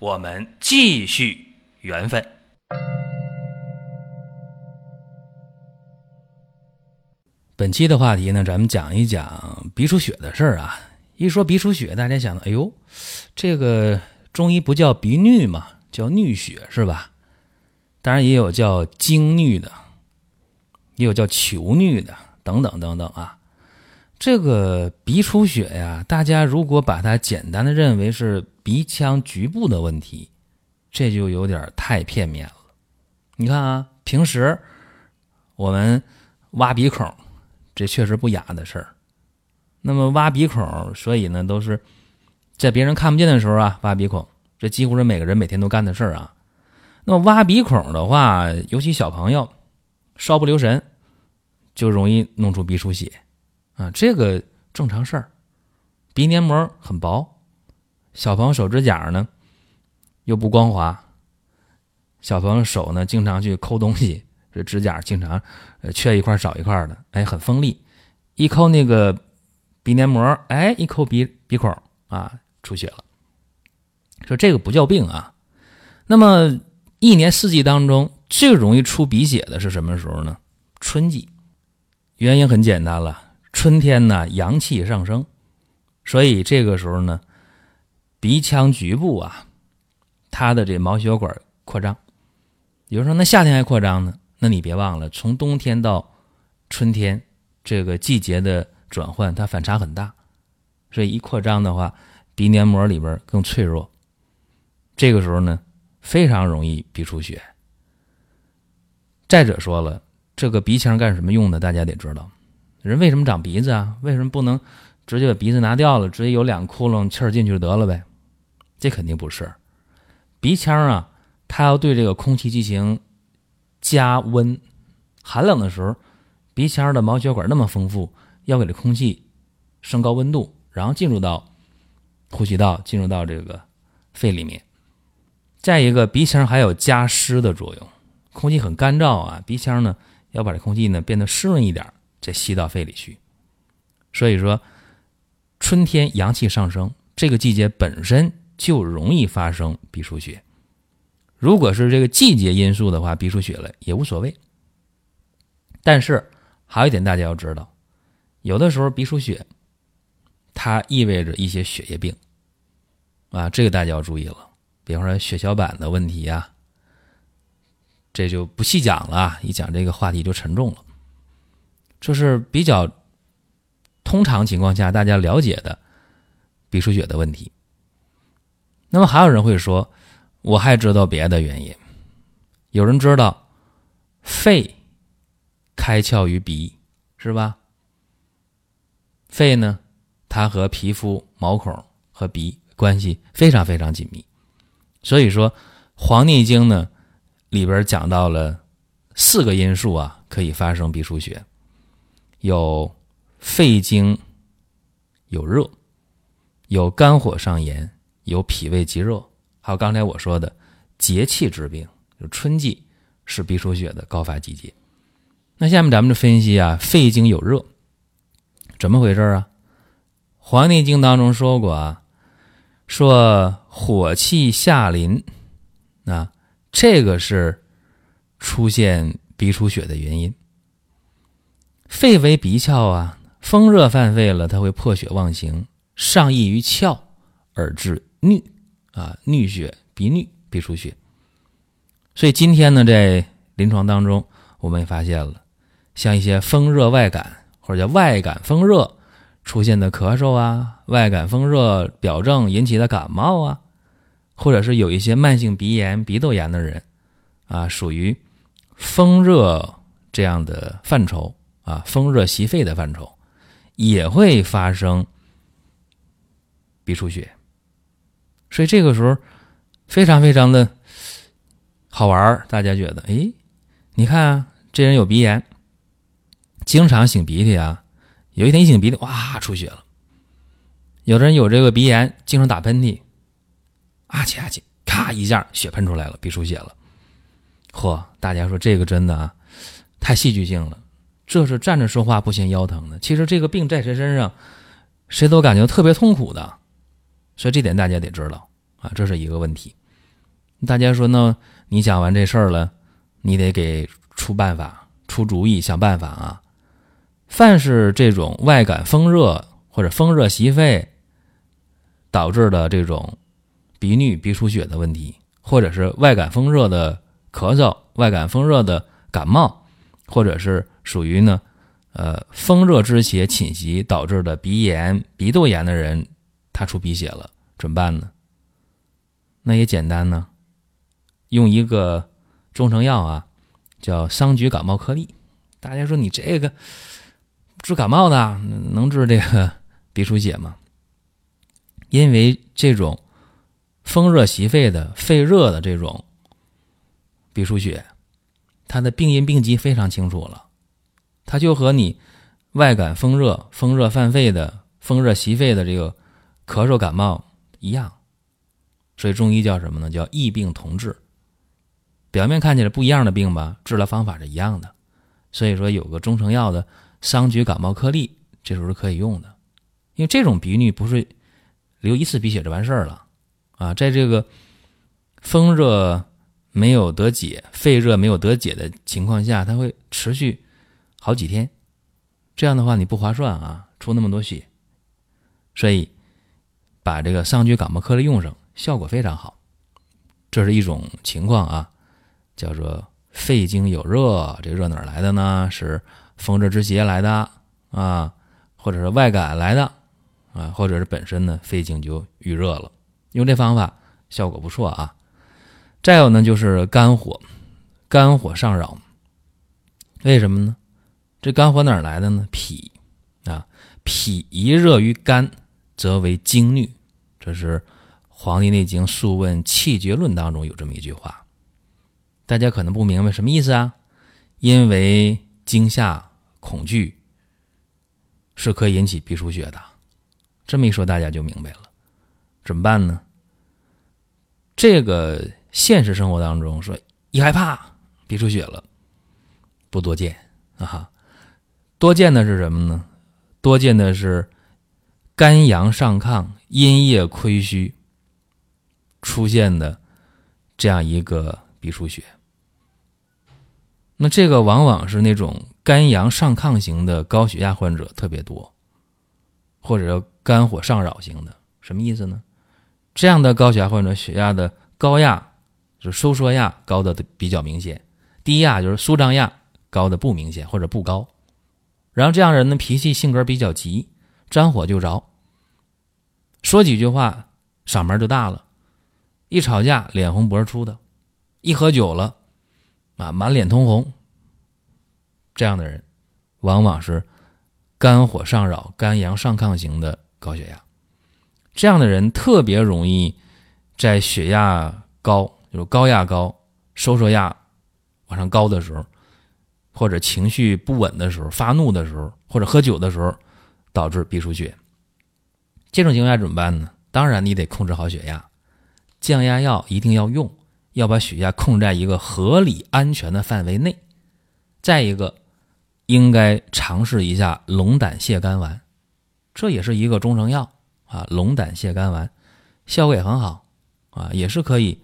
我们继续缘分。本期的话题呢，咱们讲一讲鼻出血的事儿啊。一说鼻出血，大家想到，哎呦，这个中医不叫鼻衄嘛，叫衄血是吧？当然也有叫经衄的，也有叫求衄的，等等等等啊。这个鼻出血呀，大家如果把它简单的认为是鼻腔局部的问题，这就有点太片面了。你看啊，平时我们挖鼻孔。这确实不雅的事儿。那么挖鼻孔，所以呢，都是在别人看不见的时候啊，挖鼻孔。这几乎是每个人每天都干的事儿啊。那么挖鼻孔的话，尤其小朋友稍不留神，就容易弄出鼻出血啊。这个正常事儿。鼻黏膜很薄，小朋友手指甲呢又不光滑，小朋友手呢经常去抠东西。这指甲经常，缺一块少一块的，哎，很锋利，一抠那个鼻黏膜，哎，一抠鼻鼻孔啊，出血了。说这个不叫病啊。那么一年四季当中最容易出鼻血的是什么时候呢？春季。原因很简单了，春天呢阳气上升，所以这个时候呢，鼻腔局部啊，它的这毛血管扩张。有人说，那夏天还扩张呢？那你别忘了，从冬天到春天这个季节的转换，它反差很大，所以一扩张的话，鼻黏膜里边更脆弱。这个时候呢，非常容易鼻出血。再者说了，这个鼻腔干什么用的？大家得知道，人为什么长鼻子啊？为什么不能直接把鼻子拿掉了，直接有两个窟窿，气儿进去就得了呗？这肯定不是。鼻腔啊，它要对这个空气进行。加温，寒冷的时候，鼻腔的毛血管那么丰富，要给这空气升高温度，然后进入到呼吸道，进入到这个肺里面。再一个，鼻腔还有加湿的作用，空气很干燥啊，鼻腔呢要把这空气呢变得湿润一点，再吸到肺里去。所以说，春天阳气上升，这个季节本身就容易发生鼻出血。如果是这个季节因素的话，鼻出血了也无所谓。但是还有一点大家要知道，有的时候鼻出血，它意味着一些血液病啊，这个大家要注意了。比方说血小板的问题呀，这就不细讲了，一讲这个话题就沉重了。这是比较通常情况下大家了解的鼻出血的问题。那么还有人会说。我还知道别的原因，有人知道，肺开窍于鼻，是吧？肺呢，它和皮肤、毛孔和鼻关系非常非常紧密，所以说《黄帝经》呢里边讲到了四个因素啊，可以发生鼻出血，有肺经有热，有肝火上炎，有脾胃积热。还有刚才我说的节气之病，就春季是鼻出血的高发季节。那下面咱们就分析啊，肺经有热，怎么回事啊？《黄帝经》当中说过啊，说火气下临，啊，这个是出现鼻出血的原因。肺为鼻窍啊，风热犯肺了，它会破血妄行，上溢于窍而致衄。啊，衄血、鼻衄、鼻出血，所以今天呢，在临床当中，我们也发现了，像一些风热外感或者叫外感风热出现的咳嗽啊，外感风热表症引起的感冒啊，或者是有一些慢性鼻炎、鼻窦炎的人啊，属于风热这样的范畴啊，风热袭肺的范畴，也会发生鼻出血。所以这个时候，非常非常的好玩，大家觉得，哎，你看啊，这人有鼻炎，经常擤鼻涕啊，有一天一擤鼻涕，哇，出血了。有的人有这个鼻炎，经常打喷嚏，啊起啊起，咔一下血喷出来了，鼻出血了。嚯，大家说这个真的啊，太戏剧性了。这是站着说话不嫌腰疼的。其实这个病在谁身上，谁都感觉特别痛苦的，所以这点大家得知道啊，这是一个问题。大家说呢？你讲完这事儿了，你得给出办法、出主意、想办法啊。凡是这种外感风热或者风热袭肺导致的这种鼻衄、鼻出血的问题，或者是外感风热的咳嗽、外感风热的感冒，或者是。属于呢，呃，风热之邪侵袭导致的鼻炎、鼻窦炎的人，他出鼻血了，怎么办呢？那也简单呢，用一个中成药啊，叫桑菊感冒颗粒。大家说你这个治感冒的能治这个鼻出血吗？因为这种风热袭肺的、肺热的这种鼻出血，它的病因病机非常清楚了。它就和你外感风热、风热犯肺的、风热袭肺的这个咳嗽感冒一样，所以中医叫什么呢？叫异病同治。表面看起来不一样的病吧，治疗方法是一样的。所以说有个中成药的桑菊感冒颗粒，这时候是可以用的。因为这种鼻衄不是流一次鼻血就完事儿了啊，在这个风热没有得解、肺热没有得解的情况下，它会持续。好几天，这样的话你不划算啊，出那么多血，所以把这个桑菊感冒颗粒用上，效果非常好。这是一种情况啊，叫做肺经有热，这热哪来的呢？是风热之邪来的啊，或者是外感来的啊，或者是本身呢肺经就郁热了，用这方法效果不错啊。再有呢就是肝火，肝火上扰，为什么呢？这肝火哪来的呢？脾啊，脾一热于肝，则为经衄。这是《黄帝内经·素问·气绝论》当中有这么一句话。大家可能不明白什么意思啊？因为惊吓、恐惧是可以引起鼻出血的。这么一说，大家就明白了。怎么办呢？这个现实生活当中说一害怕鼻出血了，不多见啊。多见的是什么呢？多见的是肝阳上亢、阴液亏虚出现的这样一个鼻出血。那这个往往是那种肝阳上亢型的高血压患者特别多，或者肝火上扰型的。什么意思呢？这样的高血压患者，血压的高压就收缩压高的比较明显，低压就是舒张压高的不明显或者不高。然后这样人的，脾气性格比较急，沾火就着。说几句话，嗓门就大了；一吵架，脸红脖子粗的；一喝酒了，啊，满脸通红。这样的人，往往是肝火上扰、肝阳上亢型的高血压。这样的人特别容易在血压高，就是高压高、收缩压往上高的时候。或者情绪不稳的时候、发怒的时候，或者喝酒的时候，导致鼻出血。这种情况下怎么办呢？当然，你得控制好血压，降压药一定要用，要把血压控在一个合理安全的范围内。再一个，应该尝试一下龙胆泻肝丸，这也是一个中成药啊。龙胆泻肝丸效果也很好啊，也是可以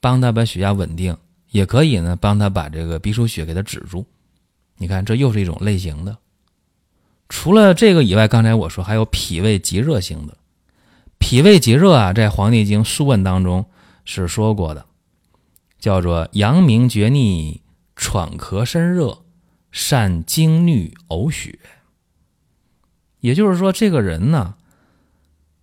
帮他把血压稳定，也可以呢帮他把这个鼻出血给他止住。你看，这又是一种类型的。除了这个以外，刚才我说还有脾胃极热型的。脾胃极热啊，在《黄帝经·素问》当中是说过的，叫做阳明厥逆，喘咳身热，善经衄呕血。也就是说，这个人呢，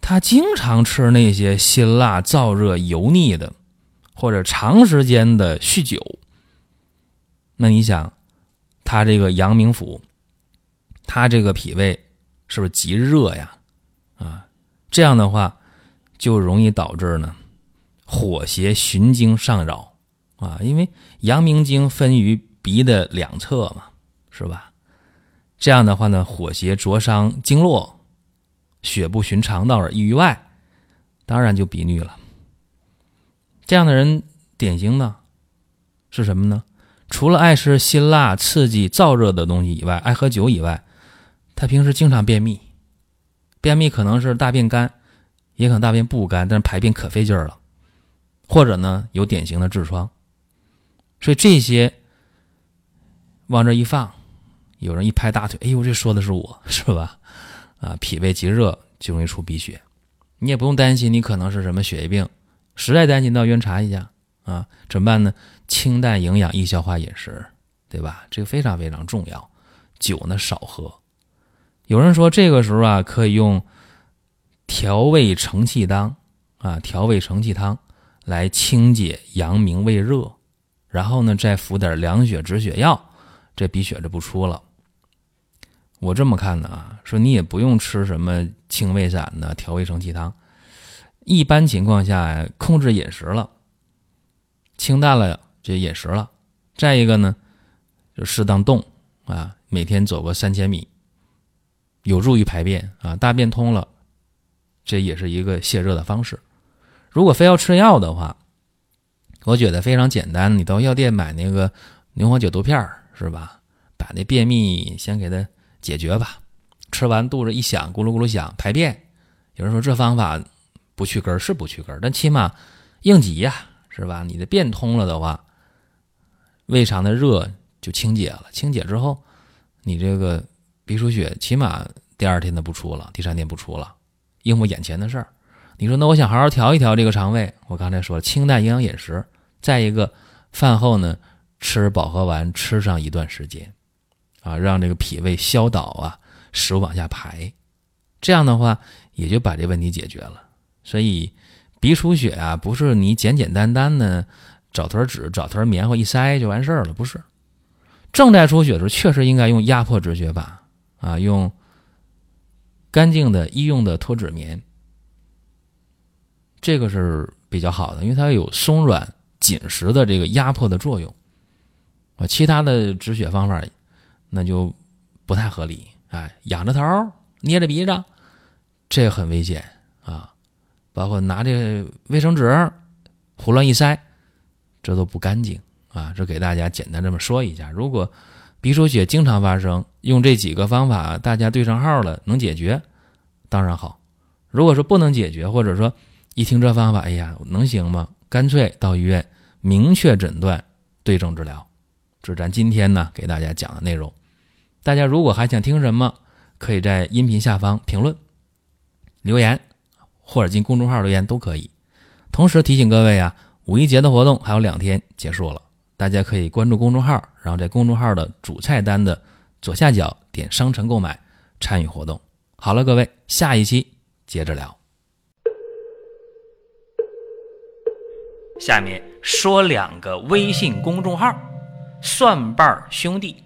他经常吃那些辛辣、燥热、油腻的，或者长时间的酗酒。那你想？他这个阳明府，他这个脾胃是不是极热呀？啊，这样的话就容易导致呢火邪循经上扰啊，因为阳明经分于鼻的两侧嘛，是吧？这样的话呢，火邪灼伤经络，血不循肠道而溢于外，当然就鼻衄了。这样的人典型的是什么呢？除了爱吃辛辣、刺激、燥热的东西以外，爱喝酒以外，他平时经常便秘。便秘可能是大便干，也可能大便不干，但是排便可费劲儿了。或者呢，有典型的痔疮。所以这些往这一放，有人一拍大腿，哎呦，这说的是我是吧？啊，脾胃极热就容易出鼻血。你也不用担心，你可能是什么血液病，实在担心到医院查一下啊。怎么办呢？清淡营养易消化饮食，对吧？这个非常非常重要。酒呢少喝。有人说这个时候啊，可以用调味承气汤啊，调味承气汤来清解阳明胃热。然后呢，再服点凉血止血药，这鼻血就不出了。我这么看的啊，说你也不用吃什么清胃散的调味承气汤，一般情况下控制饮食了，清淡了这饮食了。再一个呢，就适当动啊，每天走个三千米，有助于排便啊，大便通了，这也是一个泄热的方式。如果非要吃药的话，我觉得非常简单，你到药店买那个牛黄解毒片是吧？把那便秘先给它解决吧。吃完肚子一响，咕噜咕噜响，排便。有人说这方法不去根是不去根但起码应急呀，是吧？你的便通了的话，胃肠的热就清解了。清解之后，你这个鼻出血起码第二天的不出了，第三天不出了，应付眼前的事儿。你说那我想好好调一调这个肠胃，我刚才说了清淡营养饮食，再一个饭后呢吃饱和丸，吃上一段时间，啊，让这个脾胃消导啊，食物往下排，这样的话也就把这问题解决了。所以鼻出血啊，不是你简简单单的找团纸、找团棉花一塞就完事儿了，不是。正在出血的时候，确实应该用压迫止血法啊，用干净的医用的脱脂棉。这个是比较好的，因为它有松软紧实的这个压迫的作用，啊，其他的止血方法那就不太合理，哎，仰着头捏着鼻子，这很危险啊，包括拿这卫生纸胡乱一塞，这都不干净啊，这给大家简单这么说一下。如果鼻出血经常发生，用这几个方法大家对上号了，能解决，当然好；如果说不能解决，或者说，一听这方法，哎呀，能行吗？干脆到医院明确诊断，对症治疗。这是咱今天呢给大家讲的内容。大家如果还想听什么，可以在音频下方评论留言，或者进公众号留言都可以。同时提醒各位啊，五一节的活动还有两天结束了，大家可以关注公众号，然后在公众号的主菜单的左下角点商城购买，参与活动。好了，各位，下一期接着聊。下面说两个微信公众号：蒜瓣兄弟、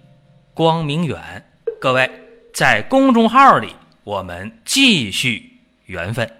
光明远。各位在公众号里，我们继续缘分。